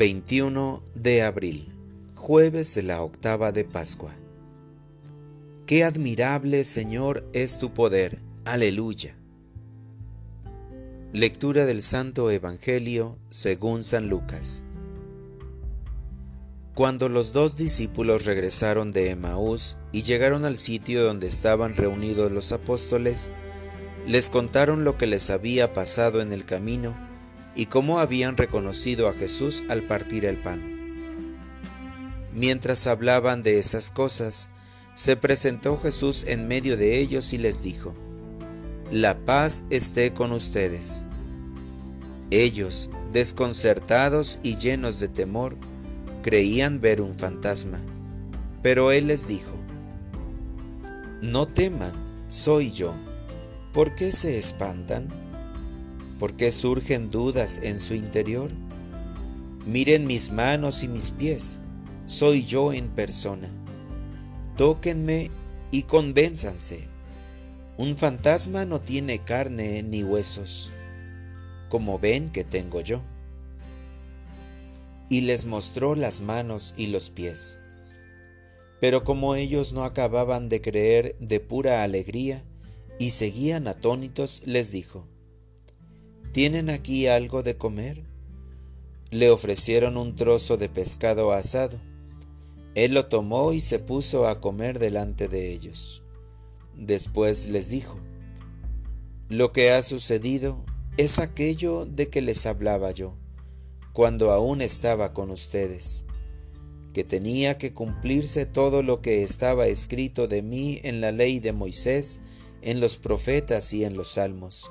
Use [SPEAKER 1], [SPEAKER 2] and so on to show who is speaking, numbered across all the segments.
[SPEAKER 1] 21 de abril, jueves de la octava de Pascua. Qué admirable, Señor, es tu poder. Aleluya. Lectura del Santo Evangelio según San Lucas. Cuando los dos discípulos regresaron de Emaús y llegaron al sitio donde estaban reunidos los apóstoles, les contaron lo que les había pasado en el camino y cómo habían reconocido a Jesús al partir el pan. Mientras hablaban de esas cosas, se presentó Jesús en medio de ellos y les dijo, La paz esté con ustedes. Ellos, desconcertados y llenos de temor, creían ver un fantasma, pero él les dijo, No teman, soy yo. ¿Por qué se espantan? ¿Por qué surgen dudas en su interior? Miren mis manos y mis pies, soy yo en persona. Tóquenme y convénzanse. Un fantasma no tiene carne ni huesos, como ven que tengo yo. Y les mostró las manos y los pies. Pero como ellos no acababan de creer de pura alegría y seguían atónitos, les dijo, ¿Tienen aquí algo de comer? Le ofrecieron un trozo de pescado asado. Él lo tomó y se puso a comer delante de ellos. Después les dijo, Lo que ha sucedido es aquello de que les hablaba yo, cuando aún estaba con ustedes, que tenía que cumplirse todo lo que estaba escrito de mí en la ley de Moisés, en los profetas y en los salmos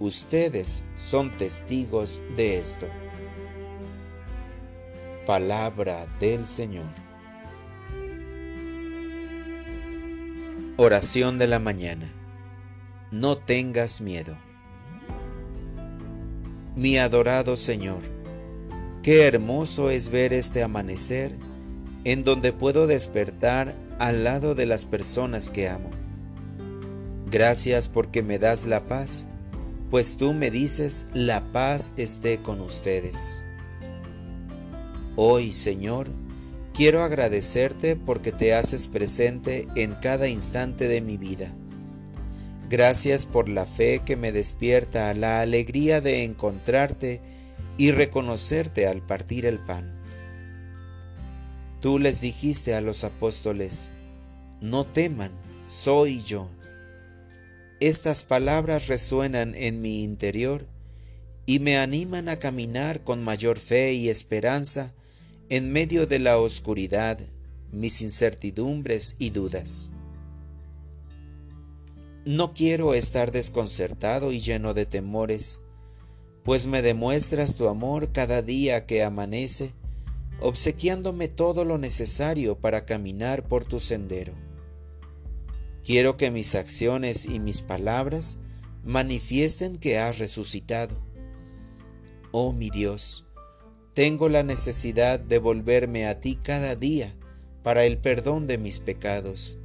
[SPEAKER 1] Ustedes son testigos de esto. Palabra del Señor. Oración de la mañana. No tengas miedo. Mi adorado Señor, qué hermoso es ver este amanecer en donde puedo despertar al lado de las personas que amo. Gracias porque me das la paz pues tú me dices, la paz esté con ustedes. Hoy, Señor, quiero agradecerte porque te haces presente en cada instante de mi vida. Gracias por la fe que me despierta la alegría de encontrarte y reconocerte al partir el pan. Tú les dijiste a los apóstoles, no teman, soy yo. Estas palabras resuenan en mi interior y me animan a caminar con mayor fe y esperanza en medio de la oscuridad, mis incertidumbres y dudas. No quiero estar desconcertado y lleno de temores, pues me demuestras tu amor cada día que amanece, obsequiándome todo lo necesario para caminar por tu sendero. Quiero que mis acciones y mis palabras manifiesten que has resucitado. Oh mi Dios, tengo la necesidad de volverme a ti cada día para el perdón de mis pecados,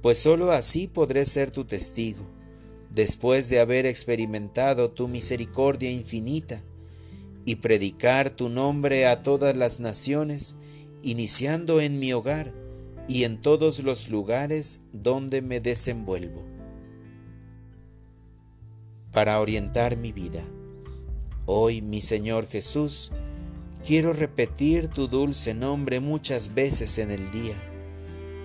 [SPEAKER 1] pues sólo así podré ser tu testigo, después de haber experimentado tu misericordia infinita, y predicar tu nombre a todas las naciones, iniciando en mi hogar, y en todos los lugares donde me desenvuelvo. Para orientar mi vida, hoy mi Señor Jesús, quiero repetir tu dulce nombre muchas veces en el día,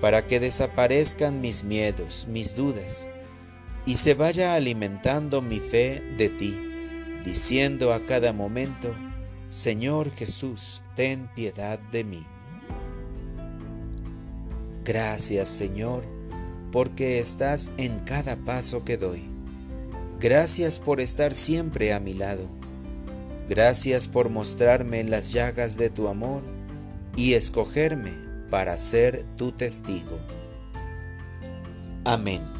[SPEAKER 1] para que desaparezcan mis miedos, mis dudas, y se vaya alimentando mi fe de ti, diciendo a cada momento, Señor Jesús, ten piedad de mí. Gracias Señor, porque estás en cada paso que doy. Gracias por estar siempre a mi lado. Gracias por mostrarme las llagas de tu amor y escogerme para ser tu testigo. Amén.